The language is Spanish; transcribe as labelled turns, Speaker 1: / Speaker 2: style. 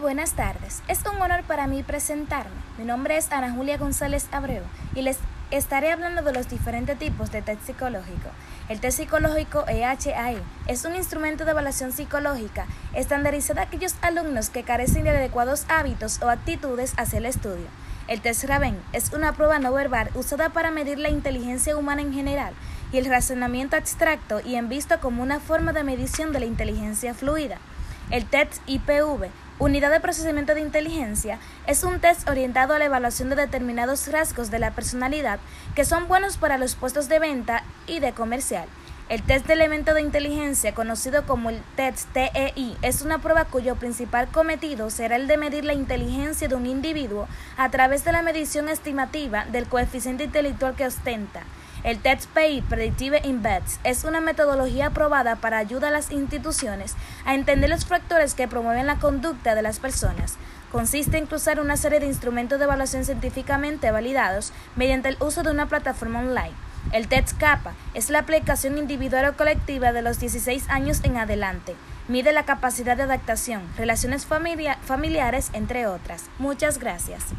Speaker 1: Buenas tardes. Es un honor para mí presentarme. Mi nombre es Ana Julia González Abreu y les estaré hablando de los diferentes tipos de test psicológico. El test psicológico EHAI es un instrumento de evaluación psicológica estandarizado a aquellos alumnos que carecen de adecuados hábitos o actitudes hacia el estudio. El test Raven es una prueba no verbal usada para medir la inteligencia humana en general y el razonamiento abstracto y en visto como una forma de medición de la inteligencia fluida. El test IPV Unidad de Procesamiento de Inteligencia es un test orientado a la evaluación de determinados rasgos de la personalidad que son buenos para los puestos de venta y de comercial. El test de elemento de inteligencia, conocido como el test TEI, es una prueba cuyo principal cometido será el de medir la inteligencia de un individuo a través de la medición estimativa del coeficiente intelectual que ostenta. El Test PI Predictive Embeds es una metodología aprobada para ayudar a las instituciones a entender los factores que promueven la conducta de las personas. Consiste en cruzar una serie de instrumentos de evaluación científicamente validados mediante el uso de una plataforma online. El TEST CAPA es la aplicación individual o colectiva de los 16 años en adelante. Mide la capacidad de adaptación, relaciones familiares, entre otras. Muchas gracias.